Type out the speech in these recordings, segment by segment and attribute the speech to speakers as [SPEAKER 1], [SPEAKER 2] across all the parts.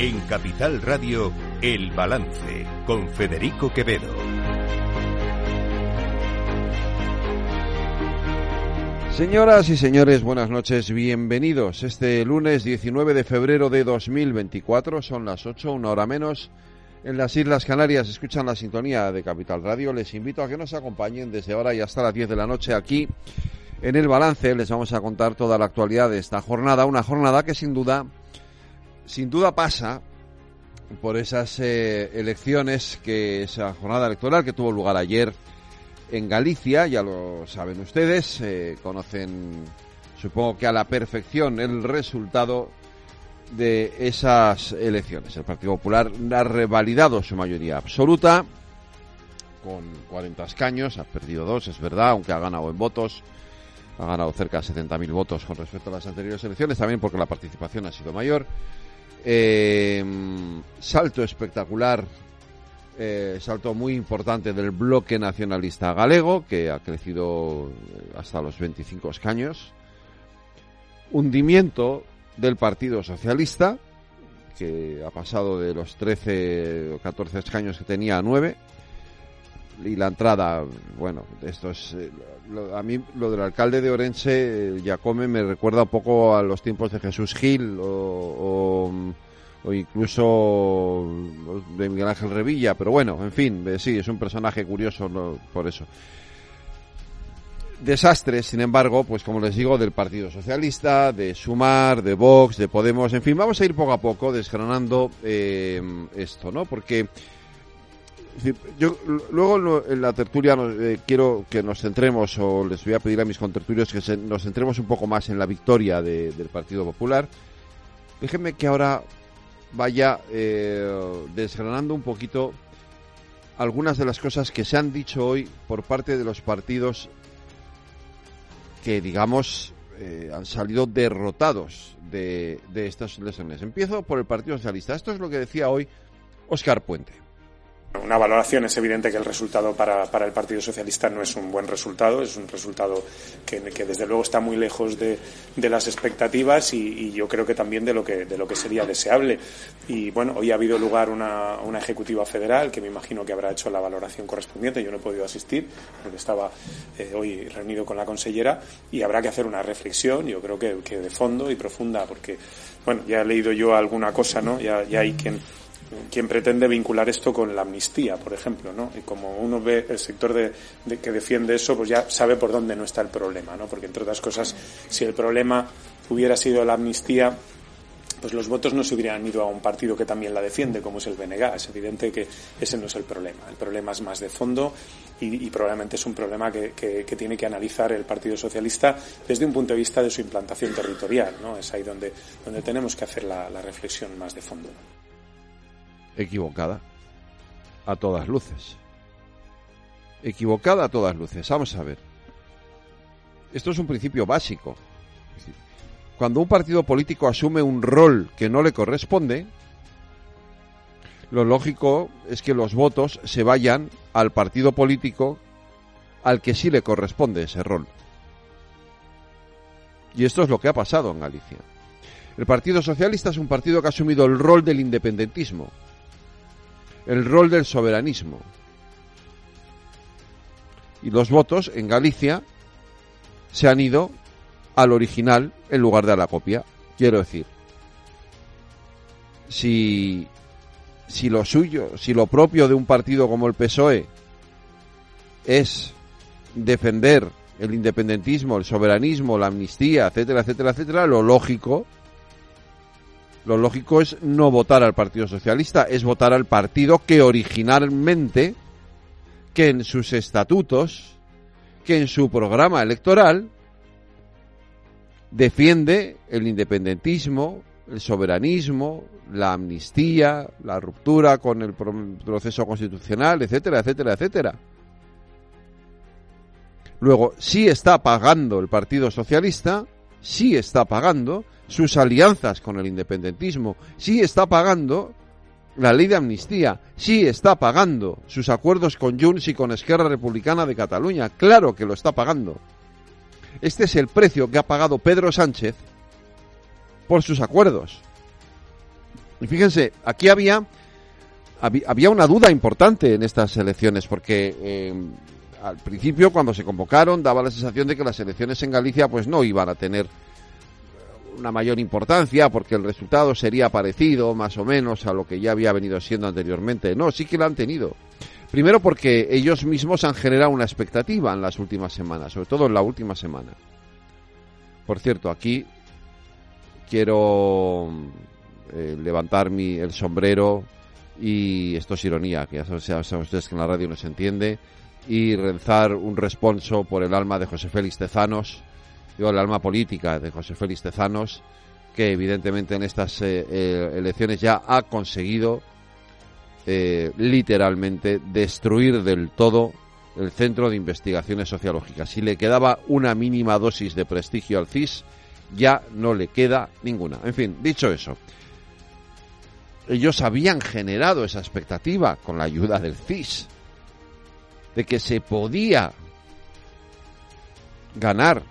[SPEAKER 1] En Capital Radio, El Balance, con Federico Quevedo.
[SPEAKER 2] Señoras y señores, buenas noches, bienvenidos. Este lunes 19 de febrero de 2024, son las 8, una hora menos. En las Islas Canarias escuchan la sintonía de Capital Radio. Les invito a que nos acompañen desde ahora y hasta las 10 de la noche aquí en el balance. Les vamos a contar toda la actualidad de esta jornada, una jornada que sin duda, sin duda pasa por esas eh, elecciones que esa jornada electoral que tuvo lugar ayer en Galicia, ya lo saben ustedes, eh, conocen supongo que a la perfección el resultado de esas elecciones. El Partido Popular ha revalidado su mayoría absoluta con 40 escaños, ha perdido dos, es verdad, aunque ha ganado en votos, ha ganado cerca de 70.000 votos con respecto a las anteriores elecciones, también porque la participación ha sido mayor. Eh, salto espectacular eh, salto muy importante del bloque nacionalista galego, que ha crecido hasta los 25 escaños. Hundimiento del Partido Socialista, que ha pasado de los 13 o 14 escaños que tenía a 9. Y la entrada, bueno, esto es. Eh, a mí lo del alcalde de Orense, Jacome, me recuerda un poco a los tiempos de Jesús Gil o o incluso de Miguel Ángel Revilla, pero bueno, en fin, eh, sí, es un personaje curioso por eso. Desastres, sin embargo, pues como les digo, del Partido Socialista, de Sumar, de Vox, de Podemos, en fin, vamos a ir poco a poco desgranando eh, esto, ¿no? Porque yo luego en la tertulia eh, quiero que nos centremos, o les voy a pedir a mis contertulios que nos centremos un poco más en la victoria del Partido Popular. Déjenme que ahora vaya eh, desgranando un poquito algunas de las cosas que se han dicho hoy por parte de los partidos que, digamos, eh, han salido derrotados de, de estas elecciones. Empiezo por el Partido Socialista. Esto es lo que decía hoy Óscar Puente.
[SPEAKER 3] Una valoración es evidente que el resultado para, para, el Partido Socialista no es un buen resultado, es un resultado que, desde luego está muy lejos de, de las expectativas y, y, yo creo que también de lo que, de lo que sería deseable. Y bueno, hoy ha habido lugar una, una, ejecutiva federal que me imagino que habrá hecho la valoración correspondiente. Yo no he podido asistir porque estaba eh, hoy reunido con la consellera y habrá que hacer una reflexión, yo creo que, que de fondo y profunda, porque bueno, ya he leído yo alguna cosa, ¿no? Ya, ya hay quien quien pretende vincular esto con la amnistía, por ejemplo, ¿no? Y como uno ve el sector de, que defiende eso, pues ya sabe por dónde no está el problema, ¿no? Porque entre otras cosas, si el problema hubiera sido la amnistía, pues los votos no se hubieran ido a un partido que también la defiende, como es el BNG. Es evidente que ese no es el problema. El problema es más de fondo y, probablemente es un problema que, tiene que analizar el Partido Socialista desde un punto de vista de su implantación territorial. ¿no? Es ahí donde, donde tenemos que hacer la, la reflexión más de fondo
[SPEAKER 2] equivocada a todas luces. Equivocada a todas luces. Vamos a ver. Esto es un principio básico. Cuando un partido político asume un rol que no le corresponde, lo lógico es que los votos se vayan al partido político al que sí le corresponde ese rol. Y esto es lo que ha pasado en Galicia. El Partido Socialista es un partido que ha asumido el rol del independentismo, el rol del soberanismo. Y los votos en Galicia se han ido al original en lugar de a la copia. Quiero decir, si, si lo suyo, si lo propio de un partido como el PSOE es defender el independentismo, el soberanismo, la amnistía, etcétera, etcétera, etcétera, lo lógico lo lógico es no votar al Partido Socialista, es votar al partido que originalmente, que en sus estatutos, que en su programa electoral, defiende el independentismo, el soberanismo, la amnistía, la ruptura con el proceso constitucional, etcétera, etcétera, etcétera. Luego, sí está pagando el Partido Socialista, sí está pagando sus alianzas con el independentismo, sí está pagando la ley de amnistía, sí está pagando sus acuerdos con Junts y con Esquerra Republicana de Cataluña, claro que lo está pagando. Este es el precio que ha pagado Pedro Sánchez por sus acuerdos. Y fíjense, aquí había, había una duda importante en estas elecciones, porque eh, al principio cuando se convocaron daba la sensación de que las elecciones en Galicia pues no iban a tener una mayor importancia porque el resultado sería parecido más o menos a lo que ya había venido siendo anteriormente. No, sí que lo han tenido. Primero porque ellos mismos han generado una expectativa en las últimas semanas, sobre todo en la última semana. Por cierto, aquí quiero eh, levantar mi, el sombrero y esto es ironía, que ya saben ustedes que en la radio no se entiende, y rezar un responso por el alma de José Félix Tezanos, el alma política de José Félix Tezanos, que evidentemente en estas eh, eh, elecciones ya ha conseguido literalmente destruir del todo el Centro de Investigaciones Sociológicas. Si le quedaba una mínima dosis de prestigio al CIS, ya no le queda ninguna. En fin, dicho eso, ellos habían generado esa expectativa con la ayuda del CIS de que se podía ganar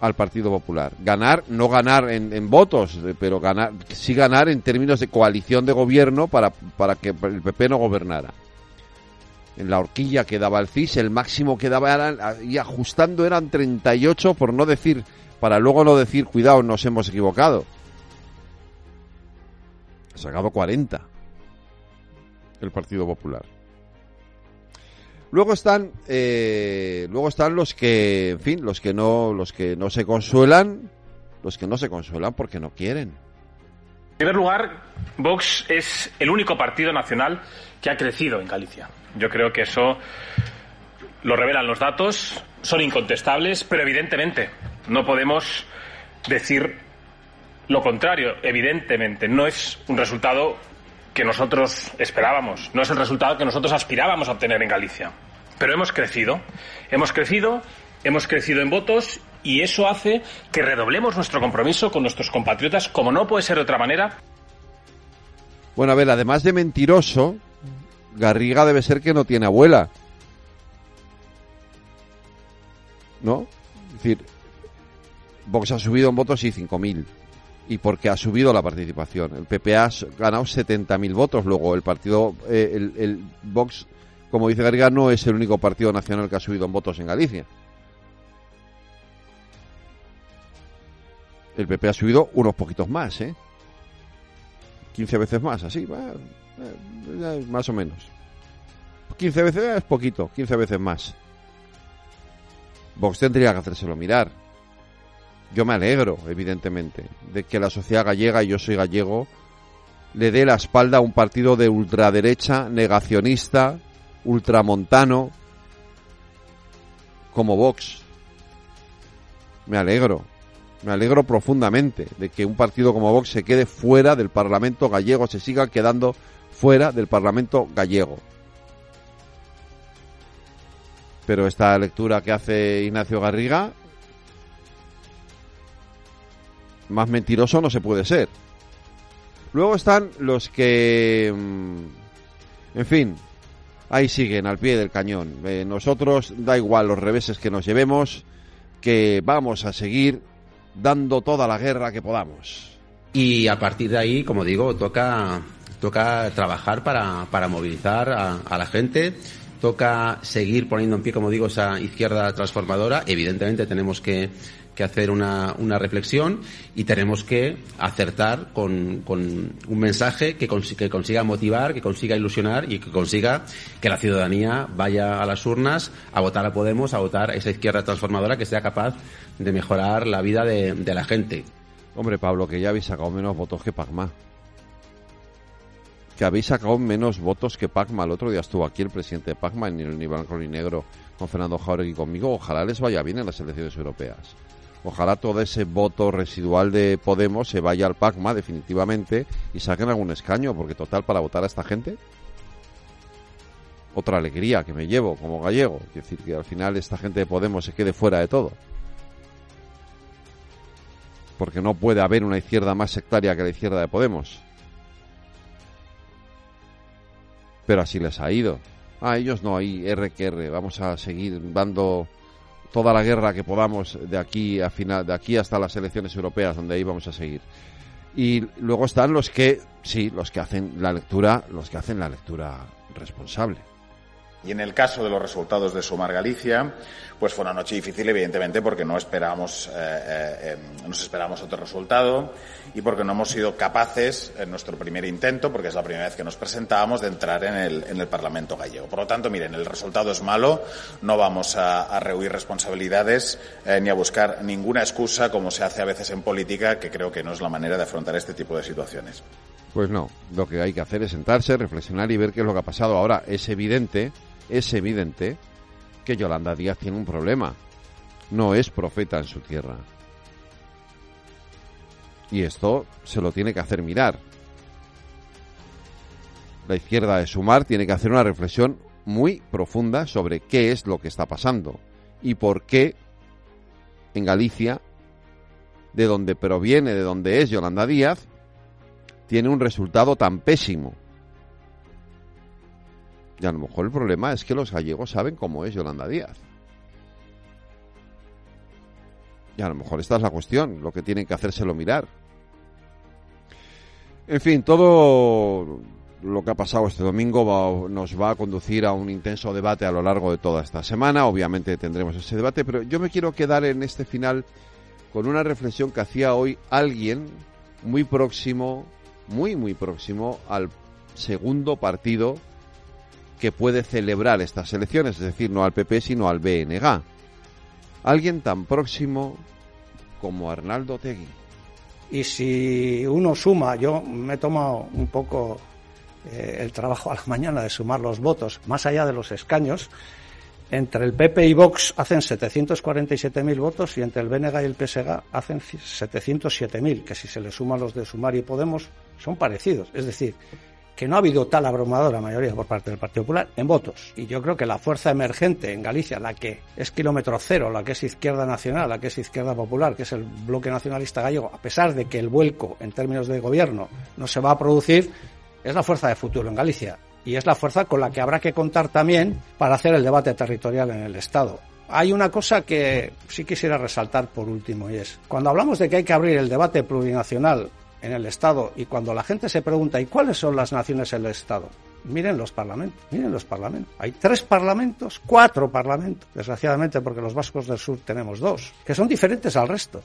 [SPEAKER 2] al Partido Popular. Ganar, no ganar en, votos, pero ganar, sí ganar en términos de coalición de gobierno para, para que el PP no gobernara. En la horquilla que daba el CIS, el máximo que daba y ajustando eran 38, por no decir para luego no decir, cuidado, nos hemos equivocado. Sacado 40 el Partido Popular. Luego están, eh, luego están los que, en fin, los que no, los que no se consuelan, los que no se consuelan porque no quieren.
[SPEAKER 4] En primer lugar, Vox es el único partido nacional que ha crecido en Galicia. Yo creo que eso lo revelan los datos, son incontestables, pero evidentemente no podemos decir lo contrario. Evidentemente, no es un resultado que nosotros esperábamos, no es el resultado que nosotros aspirábamos a obtener en Galicia. Pero hemos crecido, hemos crecido, hemos crecido en votos y eso hace que redoblemos nuestro compromiso con nuestros compatriotas, como no puede ser de otra manera.
[SPEAKER 2] Bueno, a ver, además de mentiroso, Garriga debe ser que no tiene abuela. ¿No? Es decir, Vox ha subido en votos y 5.000. Y porque ha subido la participación. El PP ha ganado 70.000 votos. Luego el partido, eh, el, Vox, como dice Garriga, no es el único partido nacional que ha subido en votos en Galicia. El PP ha subido unos poquitos más, ¿eh? 15 veces más, así, más o menos. 15 veces es poquito, 15 veces más. Vox tendría que hacérselo mirar yo me alegro, evidentemente, de que la sociedad gallega, y yo soy gallego, le dé la espalda a un partido de ultraderecha, negacionista, ultramontano, como Vox. Me alegro, me alegro profundamente de que un partido como Vox se quede fuera del Parlamento gallego, se siga quedando fuera del Parlamento gallego. Pero esta lectura que hace Ignacio Garriga Más mentiroso no se puede ser. Luego están los que, mm, en fin, ahí siguen al pie del cañón. Eh, nosotros da igual los reveses que nos llevemos, que vamos a seguir dando toda la guerra que podamos.
[SPEAKER 5] Y a partir de ahí, como digo, toca, toca trabajar para, para movilizar a, a la gente, toca seguir poniendo en pie, como digo, esa izquierda transformadora. Evidentemente tenemos que que hacer una, una reflexión y tenemos que acertar con, con un mensaje que, que consiga motivar, que consiga ilusionar y que consiga que la ciudadanía vaya a las urnas a votar a Podemos, a votar a esa izquierda transformadora que sea capaz de mejorar la vida de, de la gente.
[SPEAKER 2] Hombre, Pablo, que ya habéis sacado menos votos que Pacma. Que habéis sacado menos votos que Pacma. El otro día estuvo aquí el presidente de Pacma, ni, ni blanco ni negro, con Fernando Jauregui conmigo. Ojalá les vaya bien en las elecciones europeas. Ojalá todo ese voto residual de Podemos se vaya al PACMA definitivamente y saquen algún escaño, porque total, para votar a esta gente, otra alegría que me llevo como gallego. Es decir, que al final esta gente de Podemos se quede fuera de todo. Porque no puede haber una izquierda más sectaria que la izquierda de Podemos. Pero así les ha ido. Ah, ellos no, hay R que R. Vamos a seguir dando toda la guerra que podamos de aquí a final, de aquí hasta las elecciones europeas, donde ahí vamos a seguir. Y luego están los que, sí, los que hacen la lectura, los que hacen la lectura responsable.
[SPEAKER 6] Y en el caso de los resultados de Sumar Galicia, pues fue una noche difícil, evidentemente, porque no esperábamos, eh, eh, nos esperábamos otro resultado y porque no hemos sido capaces, en nuestro primer intento, porque es la primera vez que nos presentábamos, de entrar en el, en el Parlamento gallego. Por lo tanto, miren, el resultado es malo, no vamos a, a rehuir responsabilidades eh, ni a buscar ninguna excusa, como se hace a veces en política, que creo que no es la manera de afrontar este tipo de situaciones.
[SPEAKER 2] Pues no, lo que hay que hacer es sentarse, reflexionar y ver qué es lo que ha pasado. Ahora, es evidente es evidente que Yolanda Díaz tiene un problema. No es profeta en su tierra. Y esto se lo tiene que hacer mirar. La izquierda de Sumar tiene que hacer una reflexión muy profunda sobre qué es lo que está pasando y por qué en Galicia, de donde proviene, de donde es Yolanda Díaz, tiene un resultado tan pésimo. Y a lo mejor el problema es que los gallegos saben cómo es Yolanda Díaz. Y a lo mejor esta es la cuestión, lo que tienen que hacérselo mirar. En fin, todo lo que ha pasado este domingo nos va a conducir a un intenso debate a lo largo de toda esta semana. Obviamente tendremos ese debate, pero yo me quiero quedar en este final con una reflexión que hacía hoy alguien muy próximo, muy, muy próximo al segundo partido que puede celebrar estas elecciones, es decir, no al PP sino al BNG. Alguien tan próximo como Arnaldo Tegui.
[SPEAKER 7] Y si uno suma, yo me he tomado un poco eh, el trabajo a la mañana de sumar los votos, más allá de los escaños, entre el PP y Vox hacen 747.000 votos y entre el BNG y el PSG hacen 707.000, que si se le suman los de Sumar y Podemos son parecidos. Es decir, que no ha habido tal abrumadora mayoría por parte del Partido Popular en votos. Y yo creo que la fuerza emergente en Galicia, la que es kilómetro cero, la que es izquierda nacional, la que es izquierda popular, que es el bloque nacionalista gallego, a pesar de que el vuelco en términos de gobierno no se va a producir, es la fuerza de futuro en Galicia. Y es la fuerza con la que habrá que contar también para hacer el debate territorial en el Estado. Hay una cosa que sí quisiera resaltar por último y es, cuando hablamos de que hay que abrir el debate plurinacional en el Estado y cuando la gente se pregunta ¿y cuáles son las naciones en el Estado? Miren los parlamentos, miren los parlamentos. Hay tres parlamentos, cuatro parlamentos, desgraciadamente porque los vascos del sur tenemos dos, que son diferentes al resto.